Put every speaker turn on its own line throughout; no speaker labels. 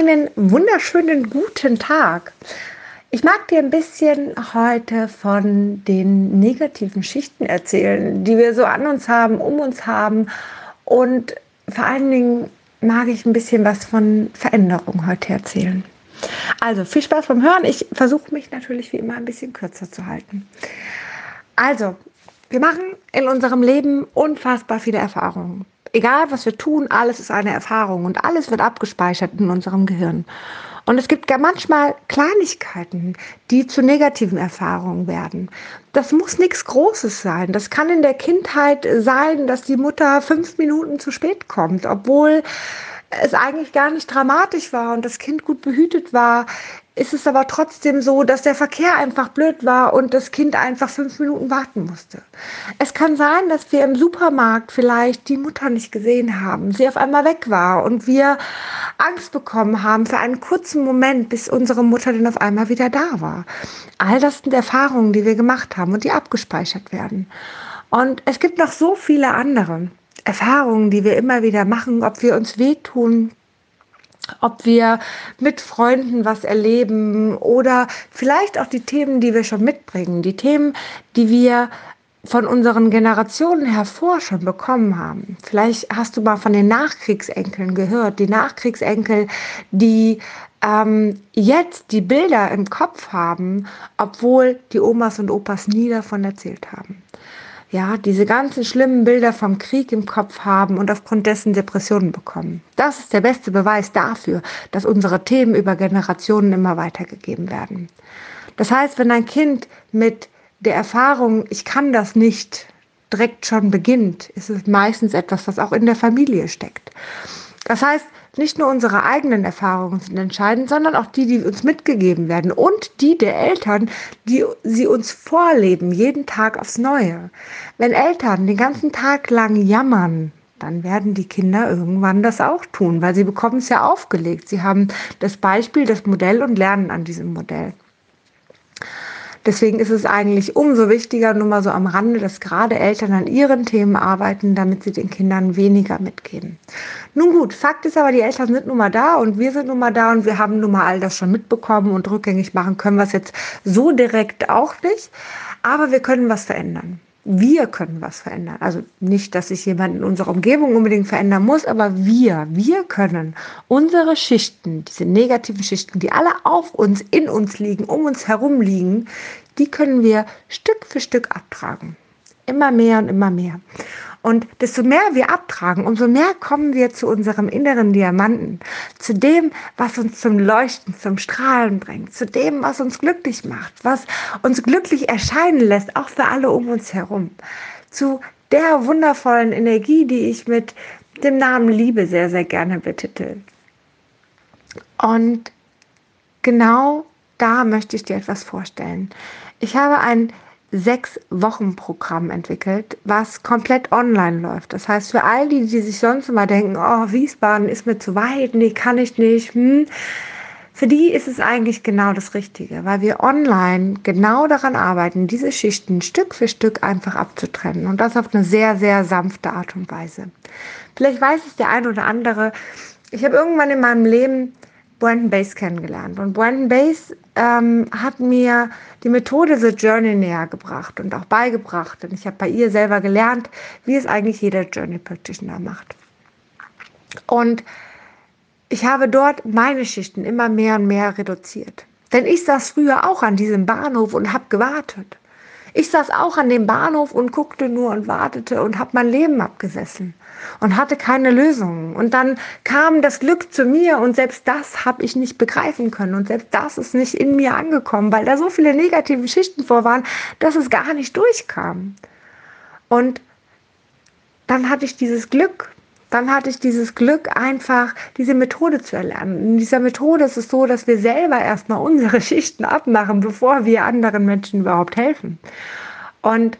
Einen wunderschönen guten Tag. Ich mag dir ein bisschen heute von den negativen Schichten erzählen, die wir so an uns haben, um uns haben. Und vor allen Dingen mag ich ein bisschen was von Veränderung heute erzählen. Also viel Spaß beim Hören. Ich versuche mich natürlich wie immer ein bisschen kürzer zu halten. Also, wir machen in unserem Leben unfassbar viele Erfahrungen egal was wir tun, alles ist eine Erfahrung und alles wird abgespeichert in unserem Gehirn. Und es gibt manchmal Kleinigkeiten, die zu negativen Erfahrungen werden. Das muss nichts Großes sein. Das kann in der Kindheit sein, dass die Mutter fünf Minuten zu spät kommt, obwohl es eigentlich gar nicht dramatisch war und das Kind gut behütet war, ist es aber trotzdem so, dass der Verkehr einfach blöd war und das Kind einfach fünf Minuten warten musste. Es kann sein, dass wir im Supermarkt vielleicht die Mutter nicht gesehen haben, sie auf einmal weg war und wir Angst bekommen haben für einen kurzen Moment, bis unsere Mutter dann auf einmal wieder da war. All das sind Erfahrungen, die wir gemacht haben und die abgespeichert werden. Und es gibt noch so viele andere. Erfahrungen, die wir immer wieder machen, ob wir uns wehtun, ob wir mit Freunden was erleben oder vielleicht auch die Themen, die wir schon mitbringen, die Themen, die wir von unseren Generationen hervor schon bekommen haben. Vielleicht hast du mal von den Nachkriegsenkeln gehört, die Nachkriegsenkel, die ähm, jetzt die Bilder im Kopf haben, obwohl die Omas und Opas nie davon erzählt haben ja, diese ganzen schlimmen Bilder vom Krieg im Kopf haben und aufgrund dessen Depressionen bekommen. Das ist der beste Beweis dafür, dass unsere Themen über Generationen immer weitergegeben werden. Das heißt, wenn ein Kind mit der Erfahrung, ich kann das nicht, direkt schon beginnt, ist es meistens etwas, was auch in der Familie steckt. Das heißt, nicht nur unsere eigenen Erfahrungen sind entscheidend, sondern auch die, die uns mitgegeben werden und die der Eltern, die sie uns vorleben, jeden Tag aufs Neue. Wenn Eltern den ganzen Tag lang jammern, dann werden die Kinder irgendwann das auch tun, weil sie bekommen es ja aufgelegt. Sie haben das Beispiel, das Modell und lernen an diesem Modell. Deswegen ist es eigentlich umso wichtiger, nur mal so am Rande, dass gerade Eltern an ihren Themen arbeiten, damit sie den Kindern weniger mitgeben. Nun gut, Fakt ist aber, die Eltern sind nun mal da und wir sind nun mal da und wir haben nun mal all das schon mitbekommen und rückgängig machen können wir es jetzt so direkt auch nicht. Aber wir können was verändern wir können was verändern. Also nicht, dass sich jemand in unserer Umgebung unbedingt verändern muss, aber wir, wir können unsere Schichten, diese negativen Schichten, die alle auf uns, in uns liegen, um uns herum liegen, die können wir Stück für Stück abtragen. Immer mehr und immer mehr. Und desto mehr wir abtragen, umso mehr kommen wir zu unserem inneren Diamanten, zu dem, was uns zum Leuchten, zum Strahlen bringt, zu dem, was uns glücklich macht, was uns glücklich erscheinen lässt, auch für alle um uns herum, zu der wundervollen Energie, die ich mit dem Namen Liebe sehr, sehr gerne betitel. Und genau da möchte ich dir etwas vorstellen. Ich habe ein sechs Wochen Programm entwickelt, was komplett online läuft. Das heißt, für all die, die sich sonst immer denken, oh, Wiesbaden ist mir zu weit, nee, kann ich nicht, hm, für die ist es eigentlich genau das Richtige, weil wir online genau daran arbeiten, diese Schichten Stück für Stück einfach abzutrennen und das auf eine sehr, sehr sanfte Art und Weise. Vielleicht weiß es der ein oder andere. Ich habe irgendwann in meinem Leben Brandon Base kennengelernt. Und Brandon Base ähm, hat mir die Methode The Journey näher gebracht und auch beigebracht. Und ich habe bei ihr selber gelernt, wie es eigentlich jeder Journey Practitioner macht. Und ich habe dort meine Schichten immer mehr und mehr reduziert. Denn ich saß früher auch an diesem Bahnhof und habe gewartet. Ich saß auch an dem Bahnhof und guckte nur und wartete und habe mein Leben abgesessen und hatte keine Lösung. Und dann kam das Glück zu mir und selbst das habe ich nicht begreifen können und selbst das ist nicht in mir angekommen, weil da so viele negative Schichten vor waren, dass es gar nicht durchkam. Und dann hatte ich dieses Glück. Dann hatte ich dieses Glück, einfach diese Methode zu erlernen. In dieser Methode ist es so, dass wir selber erstmal unsere Schichten abmachen, bevor wir anderen Menschen überhaupt helfen. Und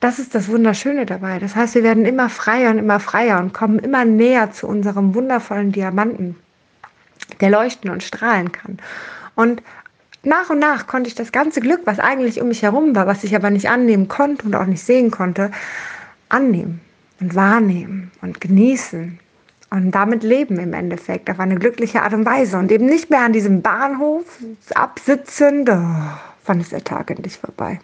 das ist das Wunderschöne dabei. Das heißt, wir werden immer freier und immer freier und kommen immer näher zu unserem wundervollen Diamanten, der leuchten und strahlen kann. Und nach und nach konnte ich das ganze Glück, was eigentlich um mich herum war, was ich aber nicht annehmen konnte und auch nicht sehen konnte, annehmen und wahrnehmen und genießen und damit leben im Endeffekt auf eine glückliche Art und Weise und eben nicht mehr an diesem Bahnhof absitzend. Oh, wann ist der Tag endlich vorbei?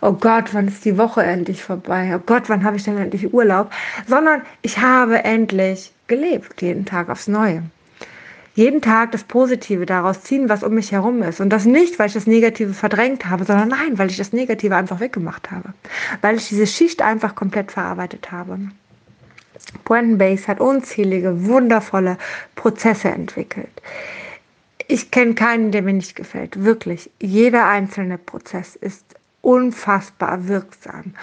Oh Gott, wann ist die Woche endlich vorbei? Oh Gott, wann habe ich denn endlich Urlaub? Sondern ich habe endlich gelebt, jeden Tag aufs Neue. Jeden Tag das Positive daraus ziehen, was um mich herum ist. Und das nicht, weil ich das Negative verdrängt habe, sondern nein, weil ich das Negative einfach weggemacht habe. Weil ich diese Schicht einfach komplett verarbeitet habe. Brandon Base hat unzählige, wundervolle Prozesse entwickelt. Ich kenne keinen, der mir nicht gefällt. Wirklich. Jeder einzelne Prozess ist unfassbar wirksam.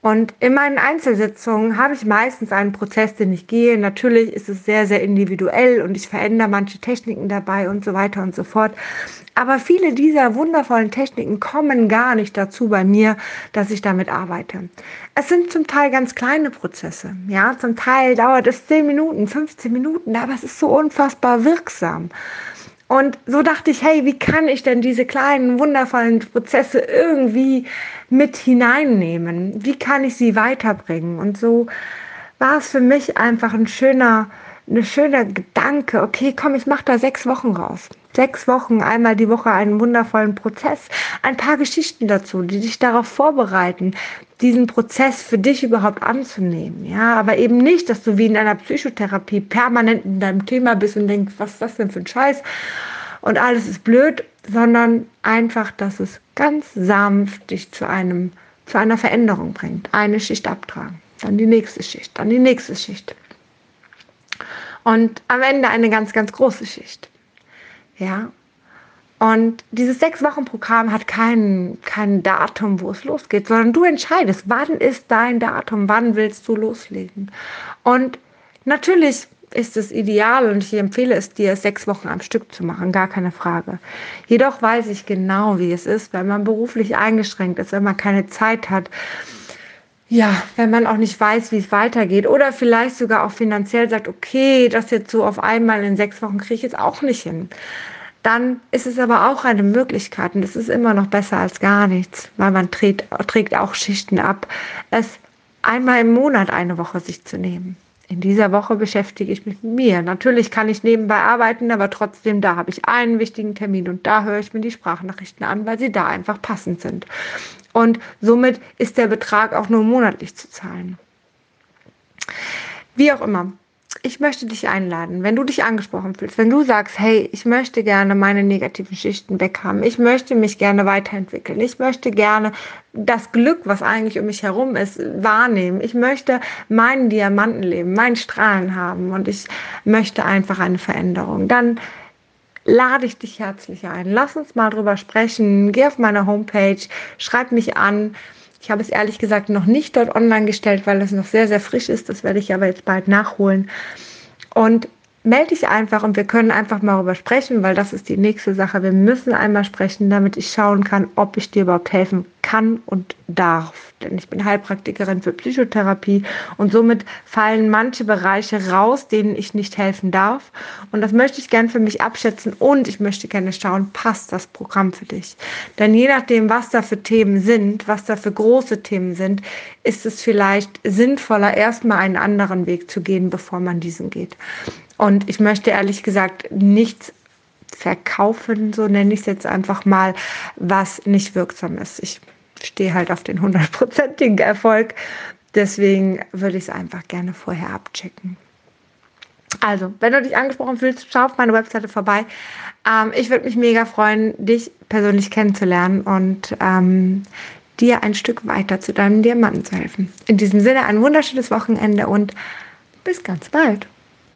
Und in meinen Einzelsitzungen habe ich meistens einen Prozess, den ich gehe. Natürlich ist es sehr, sehr individuell und ich verändere manche Techniken dabei und so weiter und so fort. Aber viele dieser wundervollen Techniken kommen gar nicht dazu bei mir, dass ich damit arbeite. Es sind zum Teil ganz kleine Prozesse. Ja, zum Teil dauert es 10 Minuten, 15 Minuten, aber es ist so unfassbar wirksam. Und so dachte ich, hey, wie kann ich denn diese kleinen, wundervollen Prozesse irgendwie mit hineinnehmen? Wie kann ich sie weiterbringen? Und so war es für mich einfach ein schöner, eine schöner Gedanke. Okay, komm, ich mache da sechs Wochen raus sechs Wochen, einmal die Woche einen wundervollen Prozess, ein paar Geschichten dazu, die dich darauf vorbereiten, diesen Prozess für dich überhaupt anzunehmen. Ja, aber eben nicht, dass du wie in einer Psychotherapie permanent in deinem Thema bist und denkst, was ist das denn für ein Scheiß? Und alles ist blöd, sondern einfach, dass es ganz sanft dich zu einem, zu einer Veränderung bringt. Eine Schicht abtragen, dann die nächste Schicht, dann die nächste Schicht. Und am Ende eine ganz, ganz große Schicht. Ja. Und dieses Sechs-Wochen-Programm hat kein, kein Datum, wo es losgeht, sondern du entscheidest, wann ist dein Datum, wann willst du loslegen. Und natürlich ist es ideal und ich empfehle es dir, sechs Wochen am Stück zu machen, gar keine Frage. Jedoch weiß ich genau, wie es ist, wenn man beruflich eingeschränkt ist, wenn man keine Zeit hat, ja, wenn man auch nicht weiß, wie es weitergeht oder vielleicht sogar auch finanziell sagt, okay, das jetzt so auf einmal in sechs Wochen kriege ich jetzt auch nicht hin. Dann ist es aber auch eine Möglichkeit und es ist immer noch besser als gar nichts, weil man trägt, trägt auch Schichten ab, es einmal im Monat eine Woche sich zu nehmen. In dieser Woche beschäftige ich mich mit mir. Natürlich kann ich nebenbei arbeiten, aber trotzdem, da habe ich einen wichtigen Termin und da höre ich mir die Sprachnachrichten an, weil sie da einfach passend sind. Und somit ist der Betrag auch nur monatlich zu zahlen. Wie auch immer, ich möchte dich einladen, wenn du dich angesprochen fühlst, wenn du sagst, hey, ich möchte gerne meine negativen Schichten weghaben, ich möchte mich gerne weiterentwickeln, ich möchte gerne das Glück, was eigentlich um mich herum ist, wahrnehmen. Ich möchte meinen Diamantenleben, meinen Strahlen haben und ich möchte einfach eine Veränderung. Dann lade ich dich herzlich ein. Lass uns mal drüber sprechen. Geh auf meine Homepage, schreib mich an. Ich habe es ehrlich gesagt noch nicht dort online gestellt, weil es noch sehr, sehr frisch ist. Das werde ich aber jetzt bald nachholen. Und melde dich einfach und wir können einfach mal darüber sprechen, weil das ist die nächste Sache. Wir müssen einmal sprechen, damit ich schauen kann, ob ich dir überhaupt helfen kann und darf. Denn ich bin Heilpraktikerin für Psychotherapie und somit fallen manche Bereiche raus, denen ich nicht helfen darf. Und das möchte ich gern für mich abschätzen und ich möchte gerne schauen, passt das Programm für dich? Denn je nachdem, was da für Themen sind, was da für große Themen sind, ist es vielleicht sinnvoller, erstmal einen anderen Weg zu gehen, bevor man diesen geht. Und ich möchte ehrlich gesagt nichts verkaufen, so nenne ich es jetzt einfach mal, was nicht wirksam ist. Ich stehe halt auf den hundertprozentigen Erfolg. Deswegen würde ich es einfach gerne vorher abchecken. Also, wenn du dich angesprochen fühlst, schau auf meine Webseite vorbei. Ähm, ich würde mich mega freuen, dich persönlich kennenzulernen und ähm, dir ein Stück weiter zu deinem Diamanten zu helfen. In diesem Sinne ein wunderschönes Wochenende und bis ganz bald.